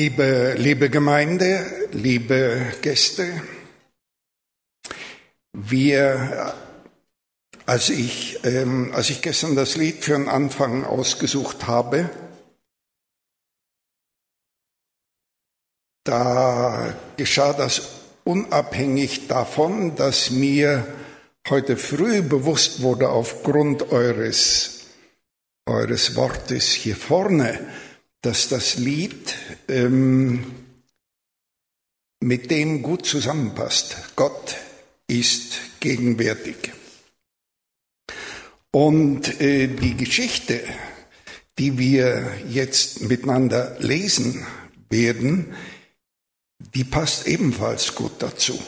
Liebe, liebe Gemeinde, liebe Gäste, wir, als ich, ähm, als ich gestern das Lied für den Anfang ausgesucht habe, da geschah das unabhängig davon, dass mir heute früh bewusst wurde aufgrund eures, eures Wortes hier vorne, dass das Lied ähm, mit dem gut zusammenpasst. Gott ist gegenwärtig. Und äh, die Geschichte, die wir jetzt miteinander lesen werden, die passt ebenfalls gut dazu.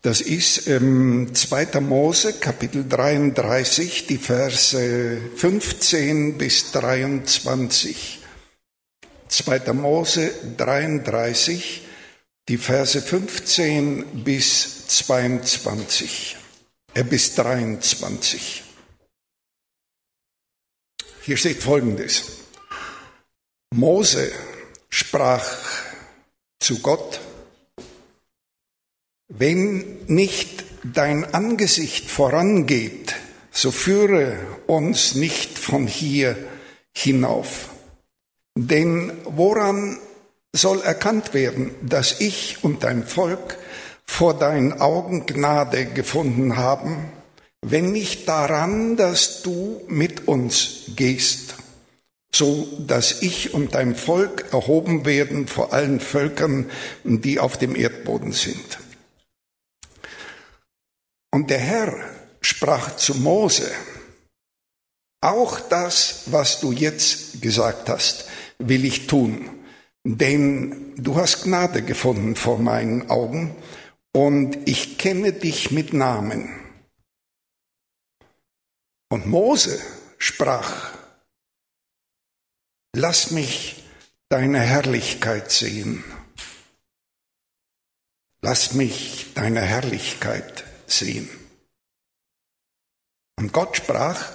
Das ist ähm, 2. Mose, Kapitel 33, die Verse 15 bis 23. 2. Mose 33, die Verse 15 bis 22, äh, bis 23. Hier steht Folgendes. Mose sprach zu Gott, wenn nicht dein Angesicht vorangeht, so führe uns nicht von hier hinauf. Denn woran soll erkannt werden, dass ich und dein Volk vor deinen Augen Gnade gefunden haben, wenn nicht daran, dass du mit uns gehst, so dass ich und dein Volk erhoben werden vor allen Völkern, die auf dem Erdboden sind. Und der Herr sprach zu Mose, auch das, was du jetzt gesagt hast, will ich tun, denn du hast Gnade gefunden vor meinen Augen und ich kenne dich mit Namen. Und Mose sprach, lass mich deine Herrlichkeit sehen. Lass mich deine Herrlichkeit sehen. Und Gott sprach,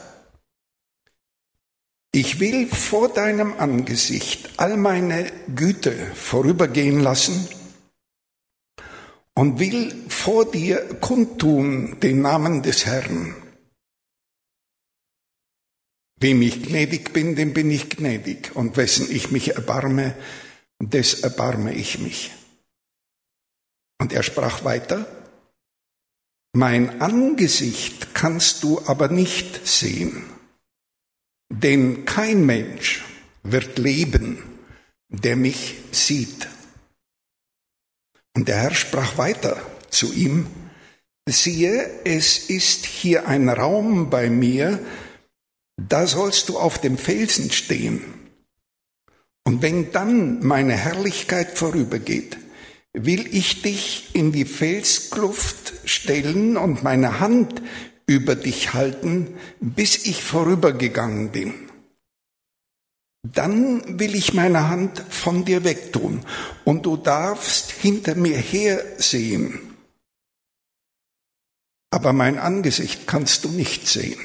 ich will vor deinem Angesicht all meine Güte vorübergehen lassen und will vor dir kundtun den Namen des Herrn. Wem ich gnädig bin, dem bin ich gnädig, und wessen ich mich erbarme, des erbarme ich mich. Und er sprach weiter, mein Angesicht kannst du aber nicht sehen, denn kein Mensch wird leben, der mich sieht. Und der Herr sprach weiter zu ihm, siehe, es ist hier ein Raum bei mir, da sollst du auf dem Felsen stehen. Und wenn dann meine Herrlichkeit vorübergeht, will ich dich in die Felskluft stellen und meine Hand über dich halten, bis ich vorübergegangen bin. Dann will ich meine Hand von dir wegtun und du darfst hinter mir her sehen. Aber mein Angesicht kannst du nicht sehen.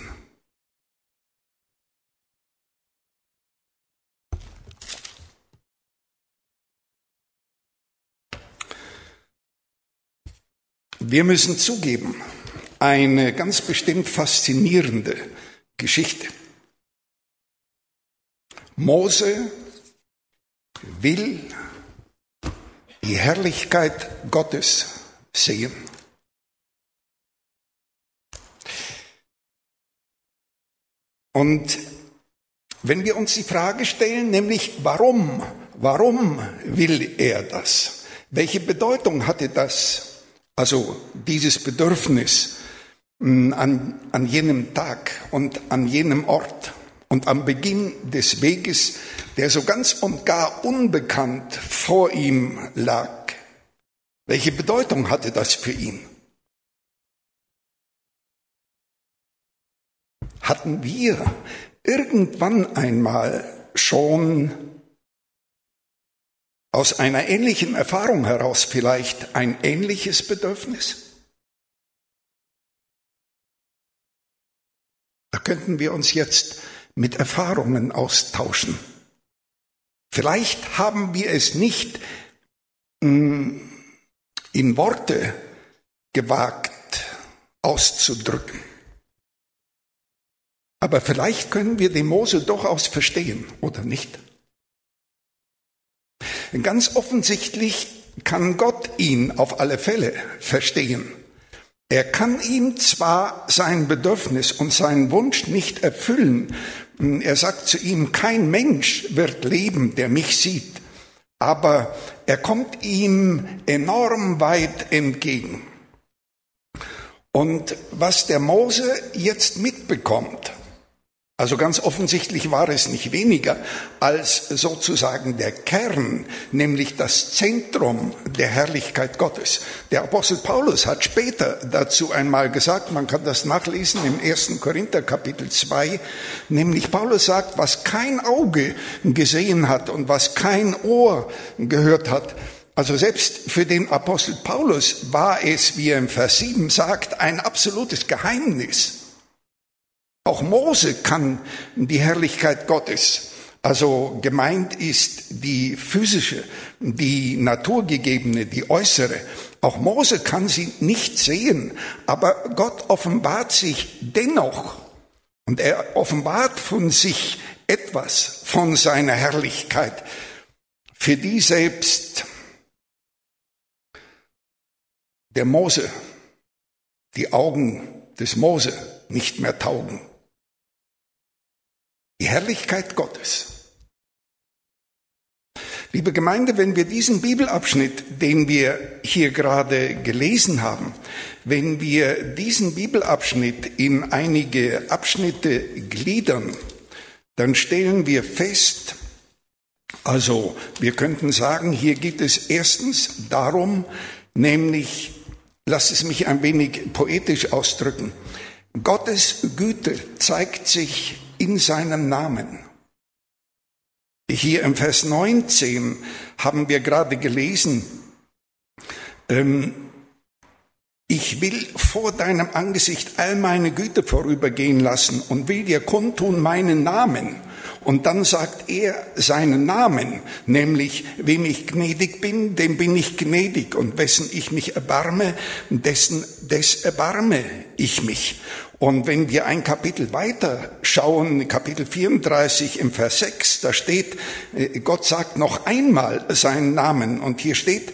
Wir müssen zugeben, eine ganz bestimmt faszinierende Geschichte. Mose will die Herrlichkeit Gottes sehen. Und wenn wir uns die Frage stellen, nämlich warum, warum will er das? Welche Bedeutung hatte das also dieses Bedürfnis an, an jenem Tag und an jenem Ort und am Beginn des Weges, der so ganz und gar unbekannt vor ihm lag. Welche Bedeutung hatte das für ihn? Hatten wir irgendwann einmal schon aus einer ähnlichen Erfahrung heraus vielleicht ein ähnliches Bedürfnis? Da könnten wir uns jetzt mit Erfahrungen austauschen. Vielleicht haben wir es nicht mm, in Worte gewagt auszudrücken. Aber vielleicht können wir den Mose durchaus verstehen, oder nicht? Ganz offensichtlich kann Gott ihn auf alle Fälle verstehen. Er kann ihm zwar sein Bedürfnis und seinen Wunsch nicht erfüllen. Er sagt zu ihm, kein Mensch wird leben, der mich sieht. Aber er kommt ihm enorm weit entgegen. Und was der Mose jetzt mitbekommt, also ganz offensichtlich war es nicht weniger als sozusagen der Kern, nämlich das Zentrum der Herrlichkeit Gottes. Der Apostel Paulus hat später dazu einmal gesagt, man kann das nachlesen im 1. Korinther Kapitel 2, nämlich Paulus sagt, was kein Auge gesehen hat und was kein Ohr gehört hat, also selbst für den Apostel Paulus war es, wie er im Vers 7 sagt, ein absolutes Geheimnis auch Mose kann die Herrlichkeit Gottes. Also gemeint ist die physische, die naturgegebene, die äußere. Auch Mose kann sie nicht sehen, aber Gott offenbart sich dennoch. Und er offenbart von sich etwas von seiner Herrlichkeit, für die selbst der Mose, die Augen des Mose nicht mehr taugen. Die Herrlichkeit Gottes. Liebe Gemeinde, wenn wir diesen Bibelabschnitt, den wir hier gerade gelesen haben, wenn wir diesen Bibelabschnitt in einige Abschnitte gliedern, dann stellen wir fest, also wir könnten sagen, hier geht es erstens darum, nämlich, lass es mich ein wenig poetisch ausdrücken, Gottes Güte zeigt sich in seinem Namen. Hier im Vers 19 haben wir gerade gelesen, ähm, ich will vor deinem Angesicht all meine Güte vorübergehen lassen und will dir kundtun meinen Namen. Und dann sagt er seinen Namen, nämlich wem ich gnädig bin, dem bin ich gnädig und wessen ich mich erbarme, dessen des erbarme ich mich. Und wenn wir ein Kapitel weiter schauen, Kapitel 34 im Vers 6, da steht, äh, Gott sagt noch einmal seinen Namen und hier steht,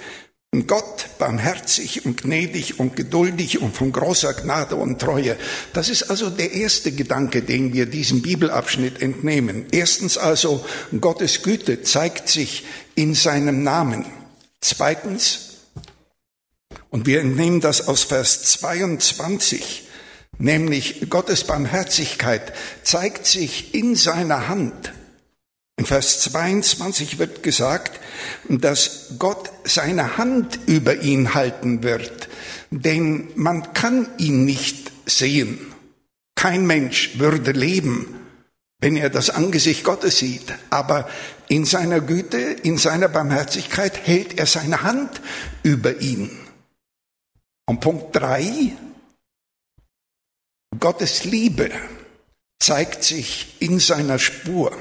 Gott barmherzig und gnädig und geduldig und von großer Gnade und Treue. Das ist also der erste Gedanke, den wir diesem Bibelabschnitt entnehmen. Erstens also, Gottes Güte zeigt sich in seinem Namen. Zweitens, und wir entnehmen das aus Vers 22, nämlich Gottes Barmherzigkeit zeigt sich in seiner Hand. In Vers 22 wird gesagt, dass Gott seine Hand über ihn halten wird, denn man kann ihn nicht sehen. Kein Mensch würde leben, wenn er das Angesicht Gottes sieht, aber in seiner Güte, in seiner Barmherzigkeit hält er seine Hand über ihn. Und Punkt drei Gottes Liebe zeigt sich in seiner Spur.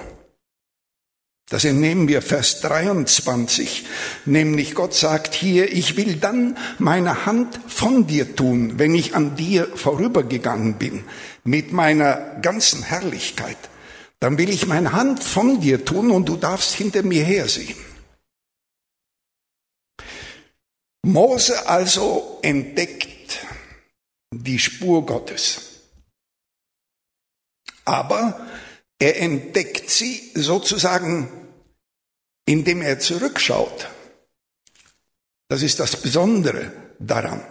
Das entnehmen wir Vers 23, nämlich Gott sagt hier, ich will dann meine Hand von dir tun, wenn ich an dir vorübergegangen bin, mit meiner ganzen Herrlichkeit. Dann will ich meine Hand von dir tun und du darfst hinter mir hersehen. Mose also entdeckt die Spur Gottes. Aber er entdeckt sie sozusagen, indem er zurückschaut. Das ist das Besondere daran.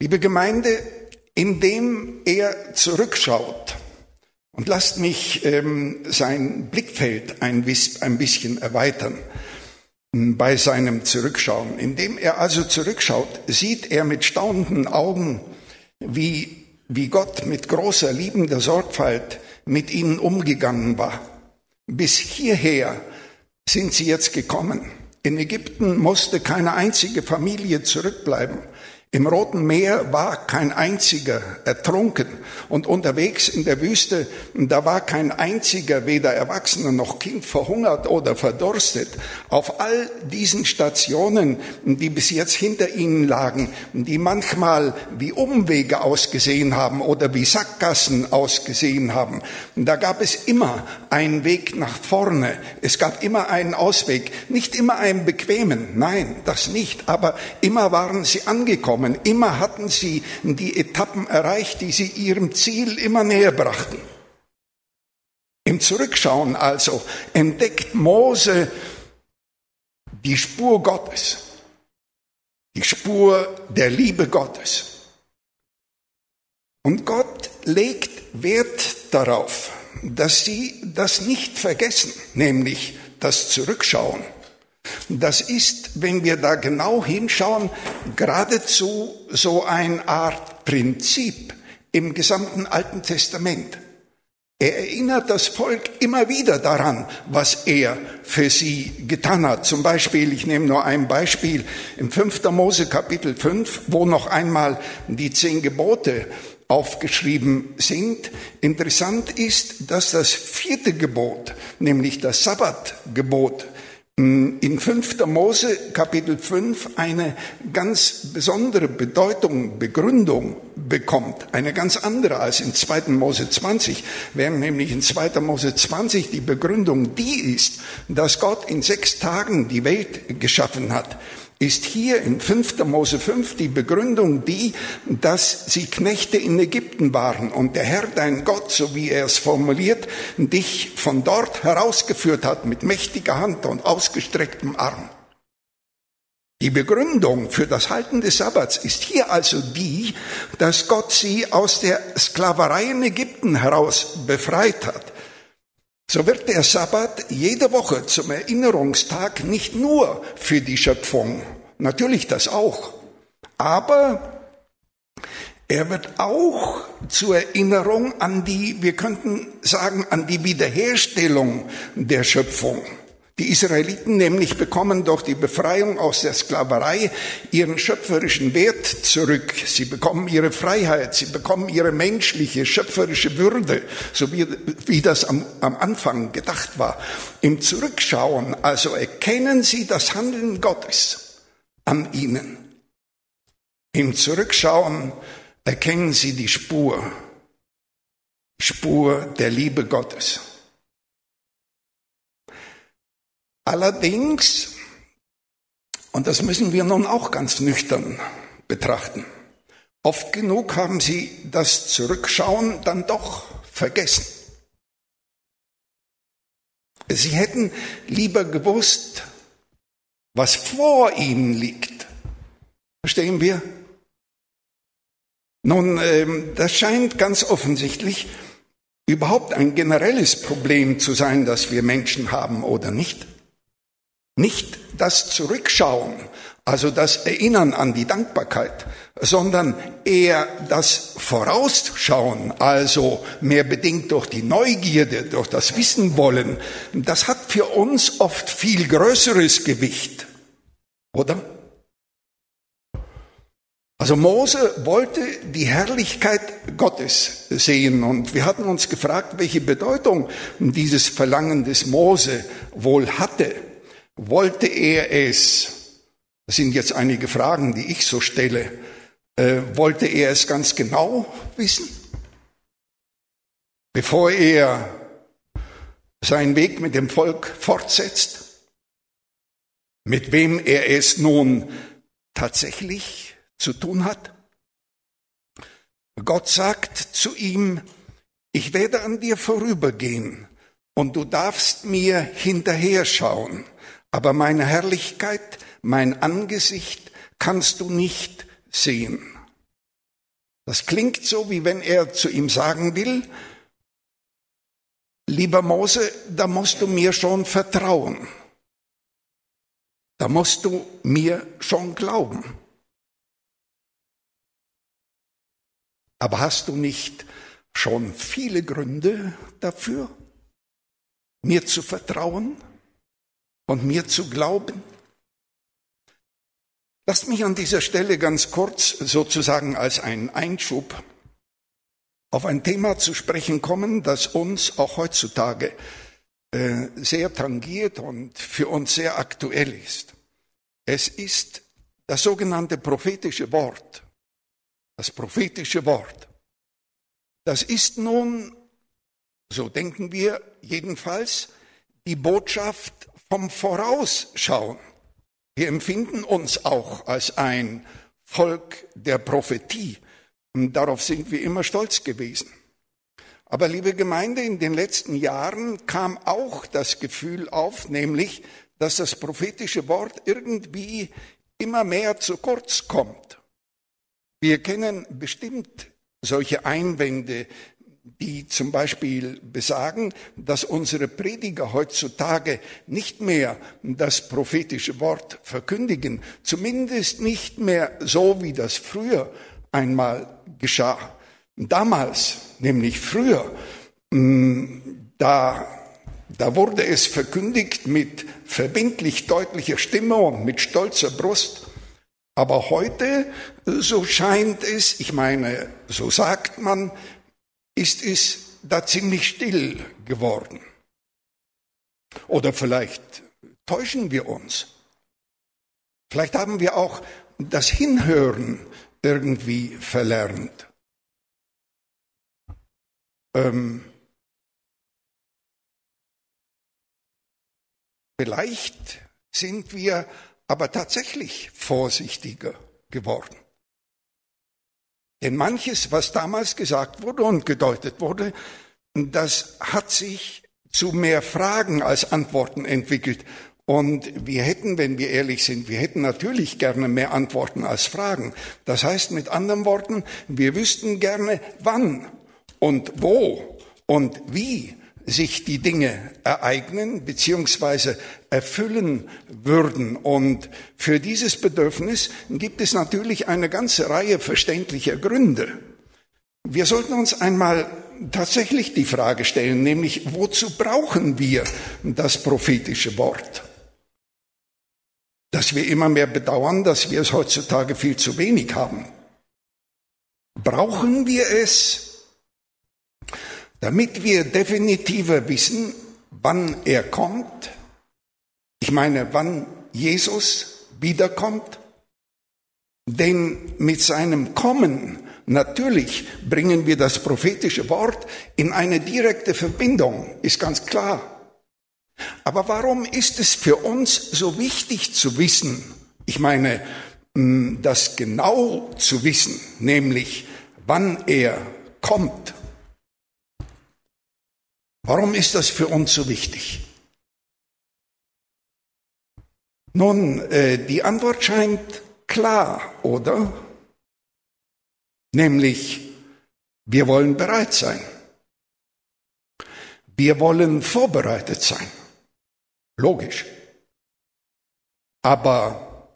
Liebe Gemeinde, indem er zurückschaut, und lasst mich ähm, sein Blickfeld ein, ein bisschen erweitern bei seinem Zurückschauen. Indem er also zurückschaut, sieht er mit staunenden Augen, wie wie Gott mit großer liebender Sorgfalt mit ihnen umgegangen war. Bis hierher sind sie jetzt gekommen. In Ägypten musste keine einzige Familie zurückbleiben. Im Roten Meer war kein einziger ertrunken und unterwegs in der Wüste, da war kein einziger, weder Erwachsener noch Kind, verhungert oder verdurstet. Auf all diesen Stationen, die bis jetzt hinter ihnen lagen, die manchmal wie Umwege ausgesehen haben oder wie Sackgassen ausgesehen haben, da gab es immer einen Weg nach vorne. Es gab immer einen Ausweg. Nicht immer einen bequemen, nein, das nicht, aber immer waren sie angekommen gekommen. Immer hatten sie die Etappen erreicht, die sie ihrem Ziel immer näher brachten. Im Zurückschauen also entdeckt Mose die Spur Gottes, die Spur der Liebe Gottes. Und Gott legt Wert darauf, dass sie das nicht vergessen, nämlich das Zurückschauen. Das ist, wenn wir da genau hinschauen, geradezu so eine Art Prinzip im gesamten Alten Testament. Er erinnert das Volk immer wieder daran, was er für sie getan hat. Zum Beispiel, ich nehme nur ein Beispiel, im 5. Mose Kapitel 5, wo noch einmal die zehn Gebote aufgeschrieben sind. Interessant ist, dass das vierte Gebot, nämlich das Sabbatgebot, in 5. Mose Kapitel 5 eine ganz besondere Bedeutung, Begründung bekommt, eine ganz andere als in 2. Mose 20, während nämlich in 2. Mose 20 die Begründung die ist, dass Gott in sechs Tagen die Welt geschaffen hat ist hier in 5. Mose 5 die Begründung die, dass sie Knechte in Ägypten waren und der Herr dein Gott, so wie er es formuliert, dich von dort herausgeführt hat mit mächtiger Hand und ausgestrecktem Arm. Die Begründung für das Halten des Sabbats ist hier also die, dass Gott sie aus der Sklaverei in Ägypten heraus befreit hat. So wird der Sabbat jede Woche zum Erinnerungstag nicht nur für die Schöpfung, natürlich das auch, aber er wird auch zur Erinnerung an die, wir könnten sagen, an die Wiederherstellung der Schöpfung. Die Israeliten nämlich bekommen durch die Befreiung aus der Sklaverei ihren schöpferischen Wert zurück. Sie bekommen ihre Freiheit, sie bekommen ihre menschliche, schöpferische Würde, so wie, wie das am, am Anfang gedacht war. Im Zurückschauen also erkennen sie das Handeln Gottes an ihnen. Im Zurückschauen erkennen sie die Spur, Spur der Liebe Gottes. Allerdings, und das müssen wir nun auch ganz nüchtern betrachten, oft genug haben sie das Zurückschauen dann doch vergessen. Sie hätten lieber gewusst, was vor ihnen liegt. Verstehen wir? Nun, ähm, das scheint ganz offensichtlich überhaupt ein generelles Problem zu sein, das wir Menschen haben oder nicht. Nicht das Zurückschauen, also das Erinnern an die Dankbarkeit, sondern eher das Vorausschauen, also mehr bedingt durch die Neugierde, durch das Wissen wollen, das hat für uns oft viel größeres Gewicht, oder? Also Mose wollte die Herrlichkeit Gottes sehen und wir hatten uns gefragt, welche Bedeutung dieses Verlangen des Mose wohl hatte. Wollte er es, das sind jetzt einige Fragen, die ich so stelle, äh, wollte er es ganz genau wissen? Bevor er seinen Weg mit dem Volk fortsetzt? Mit wem er es nun tatsächlich zu tun hat? Gott sagt zu ihm, ich werde an dir vorübergehen und du darfst mir hinterher schauen aber meine Herrlichkeit, mein Angesicht kannst du nicht sehen. Das klingt so, wie wenn er zu ihm sagen will, lieber Mose, da musst du mir schon vertrauen. Da musst du mir schon glauben. Aber hast du nicht schon viele Gründe dafür, mir zu vertrauen? und mir zu glauben? Lasst mich an dieser Stelle ganz kurz sozusagen als einen Einschub auf ein Thema zu sprechen kommen, das uns auch heutzutage äh, sehr tangiert und für uns sehr aktuell ist. Es ist das sogenannte prophetische Wort. Das prophetische Wort. Das ist nun, so denken wir jedenfalls, die Botschaft vom Vorausschauen. Wir empfinden uns auch als ein Volk der Prophetie. Und darauf sind wir immer stolz gewesen. Aber liebe Gemeinde, in den letzten Jahren kam auch das Gefühl auf, nämlich, dass das prophetische Wort irgendwie immer mehr zu kurz kommt. Wir kennen bestimmt solche Einwände, die zum Beispiel besagen, dass unsere Prediger heutzutage nicht mehr das prophetische Wort verkündigen, zumindest nicht mehr so, wie das früher einmal geschah. Damals, nämlich früher, mm, da, da wurde es verkündigt mit verbindlich deutlicher Stimme und mit stolzer Brust. Aber heute, so scheint es, ich meine, so sagt man, ist es da ziemlich still geworden. Oder vielleicht täuschen wir uns. Vielleicht haben wir auch das Hinhören irgendwie verlernt. Ähm, vielleicht sind wir aber tatsächlich vorsichtiger geworden. Denn manches, was damals gesagt wurde und gedeutet wurde, das hat sich zu mehr Fragen als Antworten entwickelt. Und wir hätten, wenn wir ehrlich sind, wir hätten natürlich gerne mehr Antworten als Fragen. Das heißt mit anderen Worten, wir wüssten gerne, wann und wo und wie sich die Dinge ereignen bzw. erfüllen würden. Und für dieses Bedürfnis gibt es natürlich eine ganze Reihe verständlicher Gründe. Wir sollten uns einmal tatsächlich die Frage stellen, nämlich wozu brauchen wir das prophetische Wort? Dass wir immer mehr bedauern, dass wir es heutzutage viel zu wenig haben. Brauchen wir es, damit wir definitiver wissen, wann er kommt, ich meine, wann Jesus wiederkommt, denn mit seinem Kommen natürlich bringen wir das prophetische Wort in eine direkte Verbindung, ist ganz klar. Aber warum ist es für uns so wichtig zu wissen, ich meine, mm, das genau zu wissen, nämlich wann er kommt? Warum ist das für uns so wichtig? Nun, äh, die Antwort scheint klar, oder? Nämlich, wir wollen bereit sein. Wir wollen vorbereitet sein. Logisch. Aber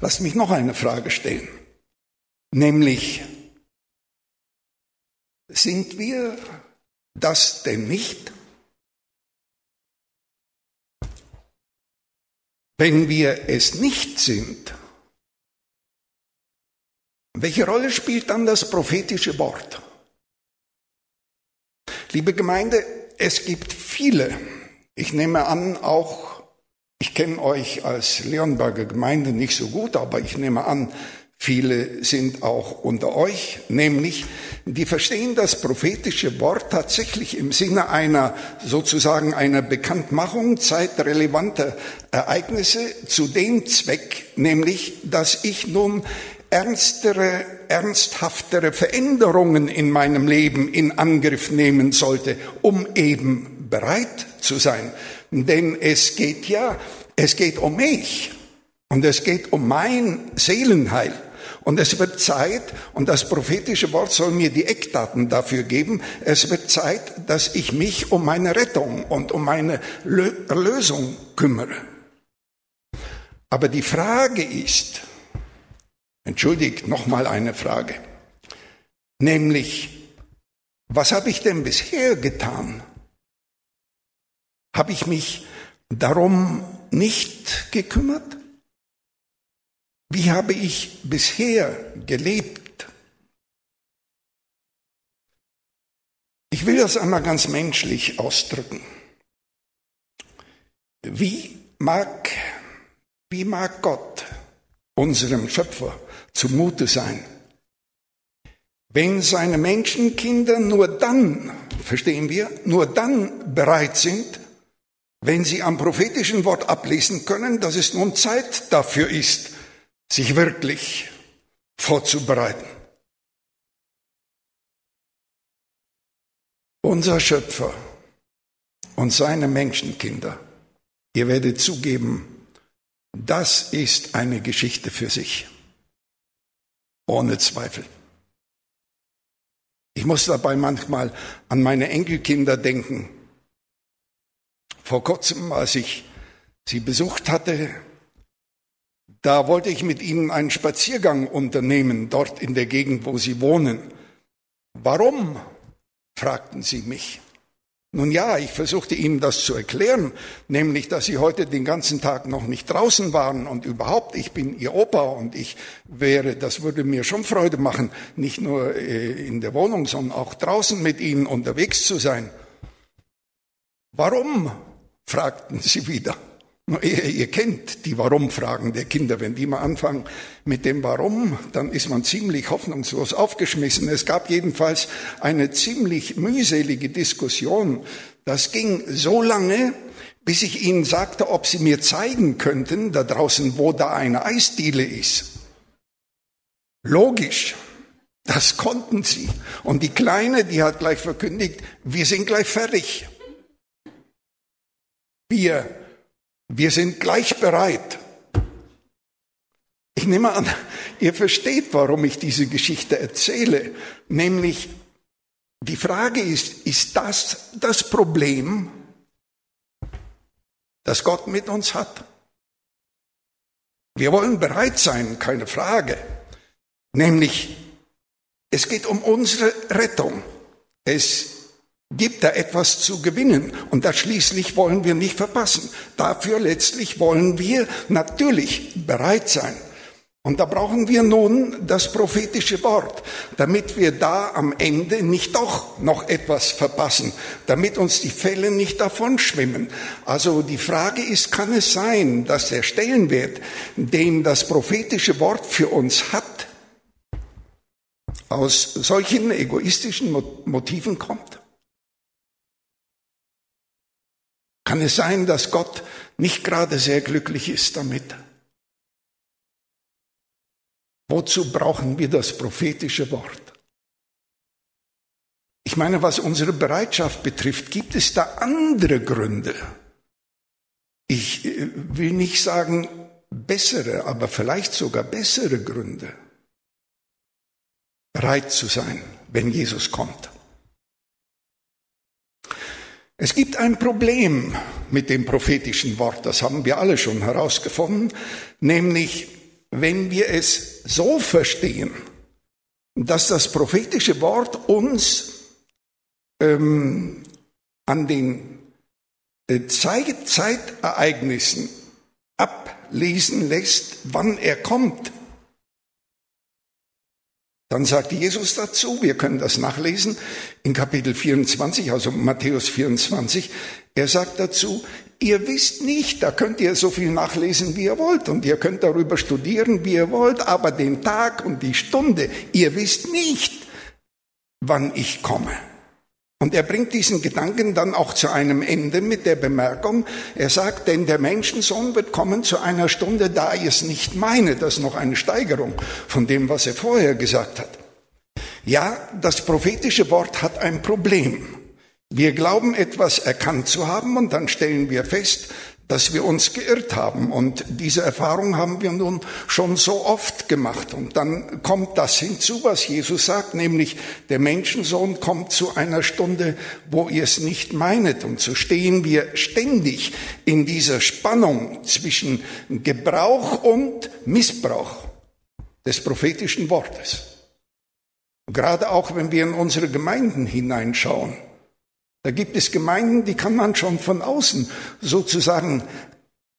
lass mich noch eine Frage stellen. Nämlich, sind wir das denn nicht? Wenn wir es nicht sind, welche Rolle spielt dann das prophetische Wort? Liebe Gemeinde, es gibt viele, ich nehme an, auch, ich kenne euch als Leonberger Gemeinde nicht so gut, aber ich nehme an, Viele sind auch unter euch, nämlich die verstehen das prophetische Wort tatsächlich im Sinne einer sozusagen einer Bekanntmachung zeitrelevanter Ereignisse zu dem Zweck, nämlich, dass ich nun ernstere, ernsthaftere Veränderungen in meinem Leben in Angriff nehmen sollte, um eben bereit zu sein. Denn es geht ja, es geht um mich und es geht um mein Seelenheil. Und es wird Zeit, und das prophetische Wort soll mir die Eckdaten dafür geben, es wird Zeit, dass ich mich um meine Rettung und um meine Erlösung kümmere. Aber die Frage ist, entschuldigt nochmal eine Frage, nämlich, was habe ich denn bisher getan? Habe ich mich darum nicht gekümmert? Wie habe ich bisher gelebt? Ich will das einmal ganz menschlich ausdrücken. Wie mag, wie mag Gott, unserem Schöpfer, zumute sein, wenn seine Menschenkinder nur dann, verstehen wir, nur dann bereit sind, wenn sie am prophetischen Wort ablesen können, dass es nun Zeit dafür ist, sich wirklich vorzubereiten. Unser Schöpfer und seine Menschenkinder, ihr werdet zugeben, das ist eine Geschichte für sich, ohne Zweifel. Ich muss dabei manchmal an meine Enkelkinder denken. Vor kurzem, als ich sie besucht hatte, da wollte ich mit ihnen einen Spaziergang unternehmen, dort in der Gegend, wo sie wohnen. Warum? fragten sie mich. Nun ja, ich versuchte ihnen das zu erklären, nämlich, dass sie heute den ganzen Tag noch nicht draußen waren und überhaupt, ich bin ihr Opa und ich wäre, das würde mir schon Freude machen, nicht nur äh, in der Wohnung, sondern auch draußen mit ihnen unterwegs zu sein. Warum? fragten sie wieder. Ihr, ihr kennt die Warum-Fragen der Kinder. Wenn die mal anfangen mit dem Warum, dann ist man ziemlich hoffnungslos aufgeschmissen. Es gab jedenfalls eine ziemlich mühselige Diskussion. Das ging so lange, bis ich ihnen sagte, ob sie mir zeigen könnten, da draußen, wo da eine Eisdiele ist. Logisch. Das konnten sie. Und die Kleine, die hat gleich verkündigt, wir sind gleich fertig. Wir wir sind gleich bereit. Ich nehme an, ihr versteht, warum ich diese Geschichte erzähle. Nämlich, die Frage ist, ist das das Problem, das Gott mit uns hat? Wir wollen bereit sein, keine Frage. Nämlich, es geht um unsere Rettung. Es gibt da etwas zu gewinnen. Und das schließlich wollen wir nicht verpassen. Dafür letztlich wollen wir natürlich bereit sein. Und da brauchen wir nun das prophetische Wort, damit wir da am Ende nicht doch noch etwas verpassen, damit uns die Fälle nicht davonschwimmen. Also die Frage ist, kann es sein, dass der Stellenwert, den das prophetische Wort für uns hat, aus solchen egoistischen Motiven kommt? Kann es sein, dass Gott nicht gerade sehr glücklich ist damit? Wozu brauchen wir das prophetische Wort? Ich meine, was unsere Bereitschaft betrifft, gibt es da andere Gründe. Ich äh, will nicht sagen bessere, aber vielleicht sogar bessere Gründe, bereit zu sein, wenn Jesus kommt. Es gibt ein Problem mit dem prophetischen Wort, das haben wir alle schon herausgefunden, nämlich wenn wir es so verstehen, dass das prophetische Wort uns ähm, an den äh, Zeit Zeitereignissen ablesen lässt, wann er kommt. Dann sagt Jesus dazu, wir können das nachlesen in Kapitel 24, also Matthäus 24, er sagt dazu, ihr wisst nicht, da könnt ihr so viel nachlesen, wie ihr wollt, und ihr könnt darüber studieren, wie ihr wollt, aber den Tag und die Stunde, ihr wisst nicht, wann ich komme. Und er bringt diesen Gedanken dann auch zu einem Ende mit der Bemerkung, er sagt, denn der Menschensohn wird kommen zu einer Stunde, da ich es nicht meine. Das ist noch eine Steigerung von dem, was er vorher gesagt hat. Ja, das prophetische Wort hat ein Problem. Wir glauben etwas erkannt zu haben und dann stellen wir fest, dass wir uns geirrt haben. Und diese Erfahrung haben wir nun schon so oft gemacht. Und dann kommt das hinzu, was Jesus sagt, nämlich der Menschensohn kommt zu einer Stunde, wo ihr es nicht meinet. Und so stehen wir ständig in dieser Spannung zwischen Gebrauch und Missbrauch des prophetischen Wortes. Gerade auch, wenn wir in unsere Gemeinden hineinschauen. Da gibt es Gemeinden, die kann man schon von außen sozusagen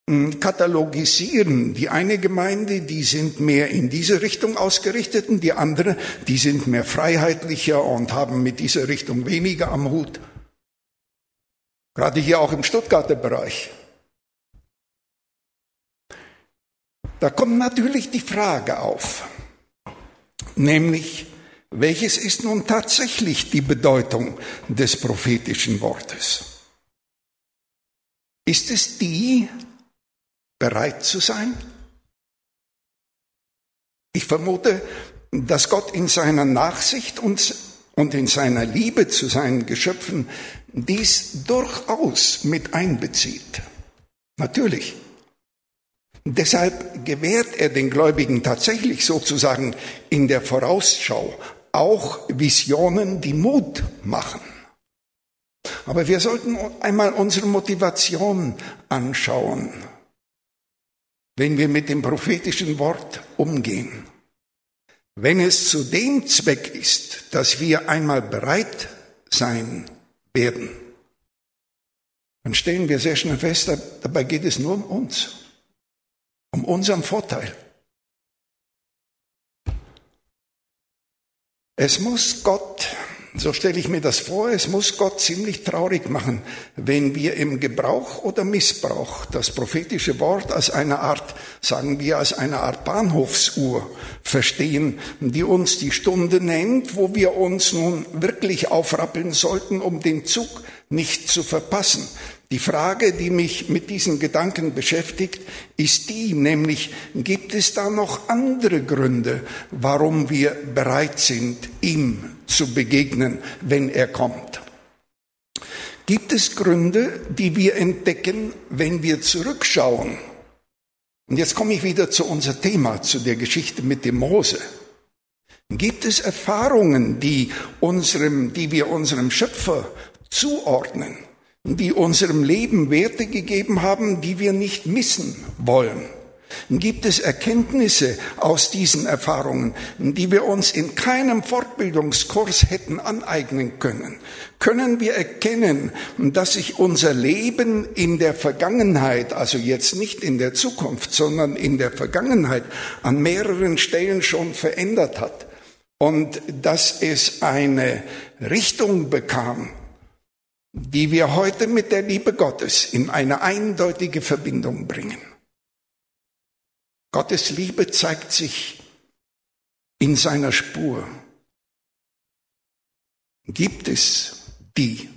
hm, katalogisieren. Die eine Gemeinde, die sind mehr in diese Richtung ausgerichtet und die andere, die sind mehr freiheitlicher und haben mit dieser Richtung weniger am Hut. Gerade hier auch im Stuttgarter Bereich. Da kommt natürlich die Frage auf, nämlich, welches ist nun tatsächlich die Bedeutung des prophetischen Wortes? Ist es die, bereit zu sein? Ich vermute, dass Gott in seiner Nachsicht uns und in seiner Liebe zu seinen Geschöpfen dies durchaus mit einbezieht. Natürlich. Deshalb gewährt er den Gläubigen tatsächlich sozusagen in der Vorausschau auch Visionen, die Mut machen. Aber wir sollten einmal unsere Motivation anschauen, wenn wir mit dem prophetischen Wort umgehen. Wenn es zu dem Zweck ist, dass wir einmal bereit sein werden, dann stellen wir sehr schnell fest, dabei geht es nur um uns, um unseren Vorteil. Es muss Gott so stelle ich mir das vor, es muss Gott ziemlich traurig machen, wenn wir im Gebrauch oder Missbrauch das prophetische Wort als eine Art, sagen wir, als eine Art Bahnhofsuhr verstehen, die uns die Stunde nennt, wo wir uns nun wirklich aufrappeln sollten, um den Zug nicht zu verpassen. Die Frage, die mich mit diesen Gedanken beschäftigt, ist die, nämlich gibt es da noch andere Gründe, warum wir bereit sind, ihm zu begegnen, wenn er kommt? Gibt es Gründe, die wir entdecken, wenn wir zurückschauen? Und jetzt komme ich wieder zu unser Thema, zu der Geschichte mit dem Mose. Gibt es Erfahrungen, die unserem, die wir unserem Schöpfer zuordnen? Die unserem Leben Werte gegeben haben, die wir nicht missen wollen. Gibt es Erkenntnisse aus diesen Erfahrungen, die wir uns in keinem Fortbildungskurs hätten aneignen können? Können wir erkennen, dass sich unser Leben in der Vergangenheit, also jetzt nicht in der Zukunft, sondern in der Vergangenheit an mehreren Stellen schon verändert hat und dass es eine Richtung bekam, die wir heute mit der Liebe Gottes in eine eindeutige Verbindung bringen. Gottes Liebe zeigt sich in seiner Spur. Gibt es die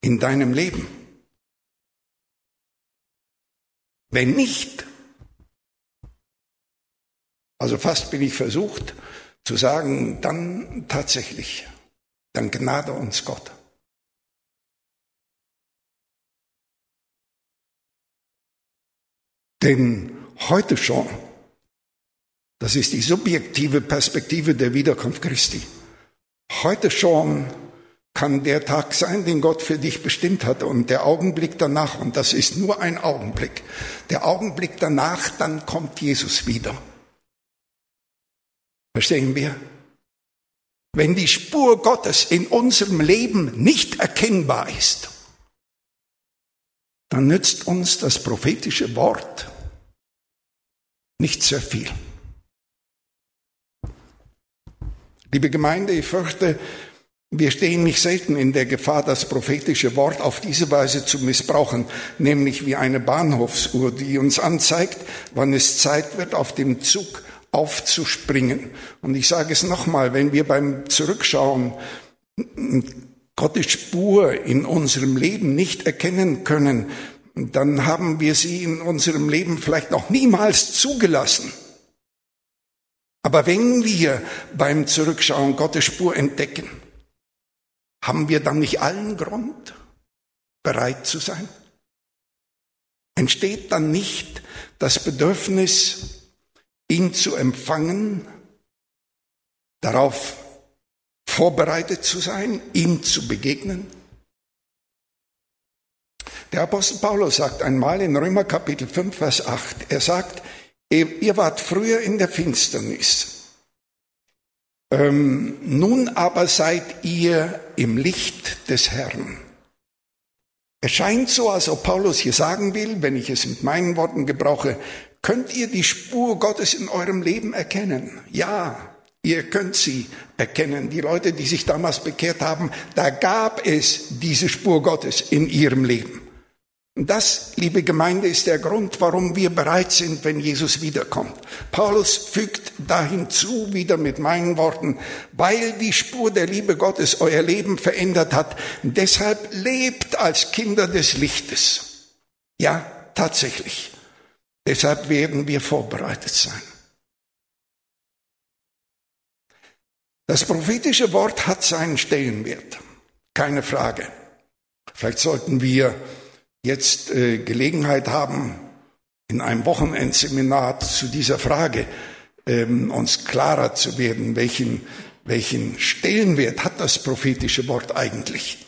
in deinem Leben? Wenn nicht, also fast bin ich versucht zu sagen, dann tatsächlich, dann gnade uns Gott. Denn heute schon, das ist die subjektive Perspektive der Wiederkunft Christi, heute schon kann der Tag sein, den Gott für dich bestimmt hat und der Augenblick danach, und das ist nur ein Augenblick, der Augenblick danach, dann kommt Jesus wieder. Verstehen wir? Wenn die Spur Gottes in unserem Leben nicht erkennbar ist, dann nützt uns das prophetische Wort nicht sehr viel. Liebe Gemeinde, ich fürchte, wir stehen nicht selten in der Gefahr, das prophetische Wort auf diese Weise zu missbrauchen, nämlich wie eine Bahnhofsuhr, die uns anzeigt, wann es Zeit wird, auf dem Zug aufzuspringen. Und ich sage es nochmal, wenn wir beim Zurückschauen Gottes Spur in unserem Leben nicht erkennen können, dann haben wir sie in unserem Leben vielleicht noch niemals zugelassen. Aber wenn wir beim Zurückschauen Gottes Spur entdecken, haben wir dann nicht allen Grund, bereit zu sein? Entsteht dann nicht das Bedürfnis, ihn zu empfangen, darauf vorbereitet zu sein, ihm zu begegnen? Der Apostel Paulus sagt einmal in Römer Kapitel 5, Vers 8, er sagt, ihr wart früher in der Finsternis, ähm, nun aber seid ihr im Licht des Herrn. Es scheint so, als ob Paulus hier sagen will, wenn ich es mit meinen Worten gebrauche, könnt ihr die Spur Gottes in eurem Leben erkennen? Ja, ihr könnt sie erkennen. Die Leute, die sich damals bekehrt haben, da gab es diese Spur Gottes in ihrem Leben. Das, liebe Gemeinde, ist der Grund, warum wir bereit sind, wenn Jesus wiederkommt. Paulus fügt dahin zu, wieder mit meinen Worten, weil die Spur der Liebe Gottes euer Leben verändert hat, deshalb lebt als Kinder des Lichtes. Ja, tatsächlich. Deshalb werden wir vorbereitet sein. Das prophetische Wort hat seinen Stellenwert, keine Frage. Vielleicht sollten wir jetzt äh, Gelegenheit haben, in einem Wochenendseminar zu dieser Frage ähm, uns klarer zu werden, welchen, welchen Stellenwert hat das prophetische Wort eigentlich?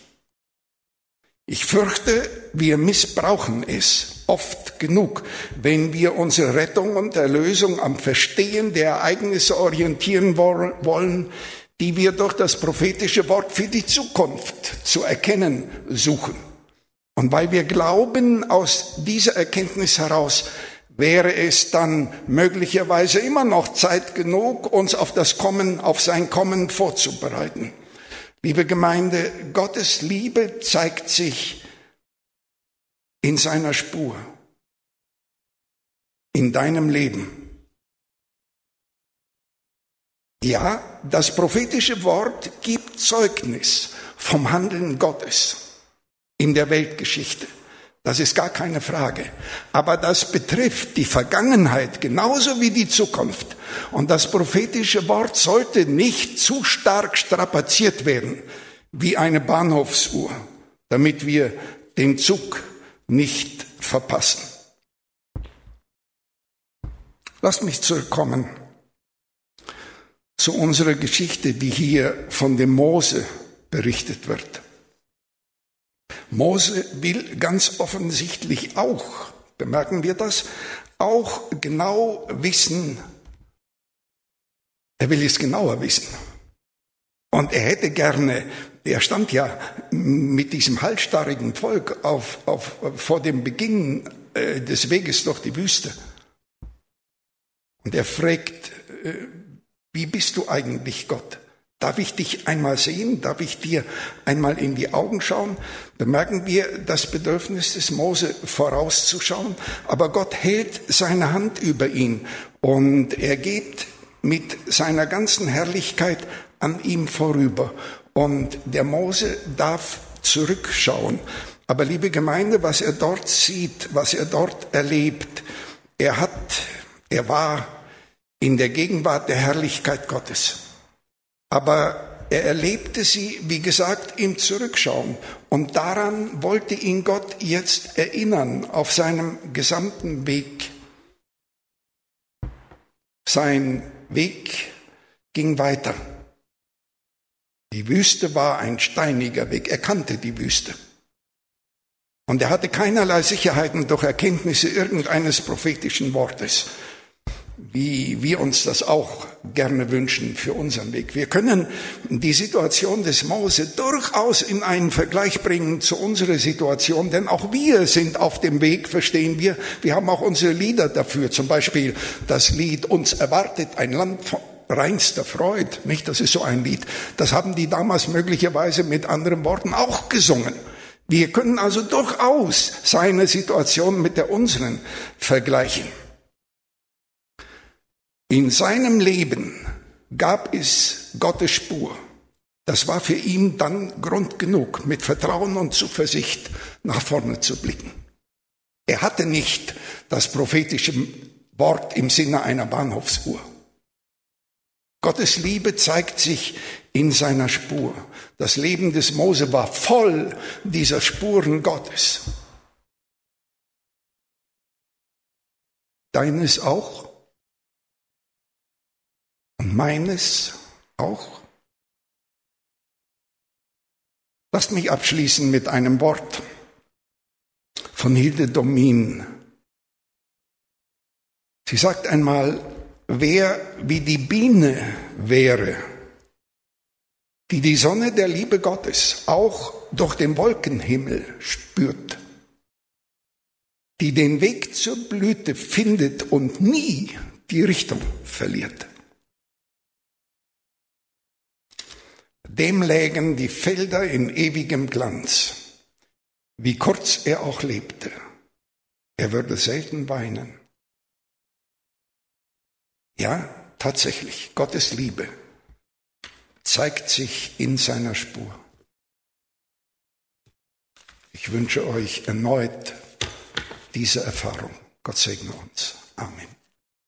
Ich fürchte, wir missbrauchen es oft genug, wenn wir unsere Rettung und Erlösung am Verstehen der Ereignisse orientieren wollen, die wir durch das prophetische Wort für die Zukunft zu erkennen suchen. Und weil wir glauben, aus dieser Erkenntnis heraus wäre es dann möglicherweise immer noch Zeit genug, uns auf das Kommen, auf sein Kommen vorzubereiten. Liebe Gemeinde, Gottes Liebe zeigt sich in seiner Spur, in deinem Leben. Ja, das prophetische Wort gibt Zeugnis vom Handeln Gottes in der Weltgeschichte. Das ist gar keine Frage. Aber das betrifft die Vergangenheit genauso wie die Zukunft. Und das prophetische Wort sollte nicht zu stark strapaziert werden wie eine Bahnhofsuhr, damit wir den Zug nicht verpassen. Lass mich zurückkommen zu unserer Geschichte, die hier von dem Mose berichtet wird. Mose will ganz offensichtlich auch, bemerken wir das, auch genau wissen, er will es genauer wissen. Und er hätte gerne, er stand ja mit diesem halsstarrigen Volk auf, auf, vor dem Beginn äh, des Weges durch die Wüste. Und er fragt, äh, wie bist du eigentlich Gott? Darf ich dich einmal sehen? Darf ich dir einmal in die Augen schauen? Bemerken wir das Bedürfnis des Mose vorauszuschauen. Aber Gott hält seine Hand über ihn und er geht mit seiner ganzen Herrlichkeit an ihm vorüber. Und der Mose darf zurückschauen. Aber liebe Gemeinde, was er dort sieht, was er dort erlebt, er hat, er war in der Gegenwart der Herrlichkeit Gottes. Aber er erlebte sie, wie gesagt, im Zurückschauen. Und daran wollte ihn Gott jetzt erinnern auf seinem gesamten Weg. Sein Weg ging weiter. Die Wüste war ein steiniger Weg. Er kannte die Wüste. Und er hatte keinerlei Sicherheiten durch Erkenntnisse irgendeines prophetischen Wortes wie wir uns das auch gerne wünschen für unseren Weg. Wir können die Situation des Mose durchaus in einen Vergleich bringen zu unserer Situation, denn auch wir sind auf dem Weg, verstehen wir. Wir haben auch unsere Lieder dafür, zum Beispiel das Lied Uns erwartet ein Land von reinster Freude, nicht? Das ist so ein Lied. Das haben die damals möglicherweise mit anderen Worten auch gesungen. Wir können also durchaus seine Situation mit der unseren vergleichen. In seinem Leben gab es Gottes Spur. Das war für ihn dann Grund genug, mit Vertrauen und Zuversicht nach vorne zu blicken. Er hatte nicht das prophetische Wort im Sinne einer Bahnhofsuhr. Gottes Liebe zeigt sich in seiner Spur. Das Leben des Mose war voll dieser Spuren Gottes. Deines auch? Meines auch. Lasst mich abschließen mit einem Wort von Hilde Domin. Sie sagt einmal, wer wie die Biene wäre, die die Sonne der Liebe Gottes auch durch den Wolkenhimmel spürt, die den Weg zur Blüte findet und nie die Richtung verliert. Dem lägen die Felder in ewigem Glanz, wie kurz er auch lebte. Er würde selten weinen. Ja, tatsächlich, Gottes Liebe zeigt sich in seiner Spur. Ich wünsche euch erneut diese Erfahrung. Gott segne uns. Amen.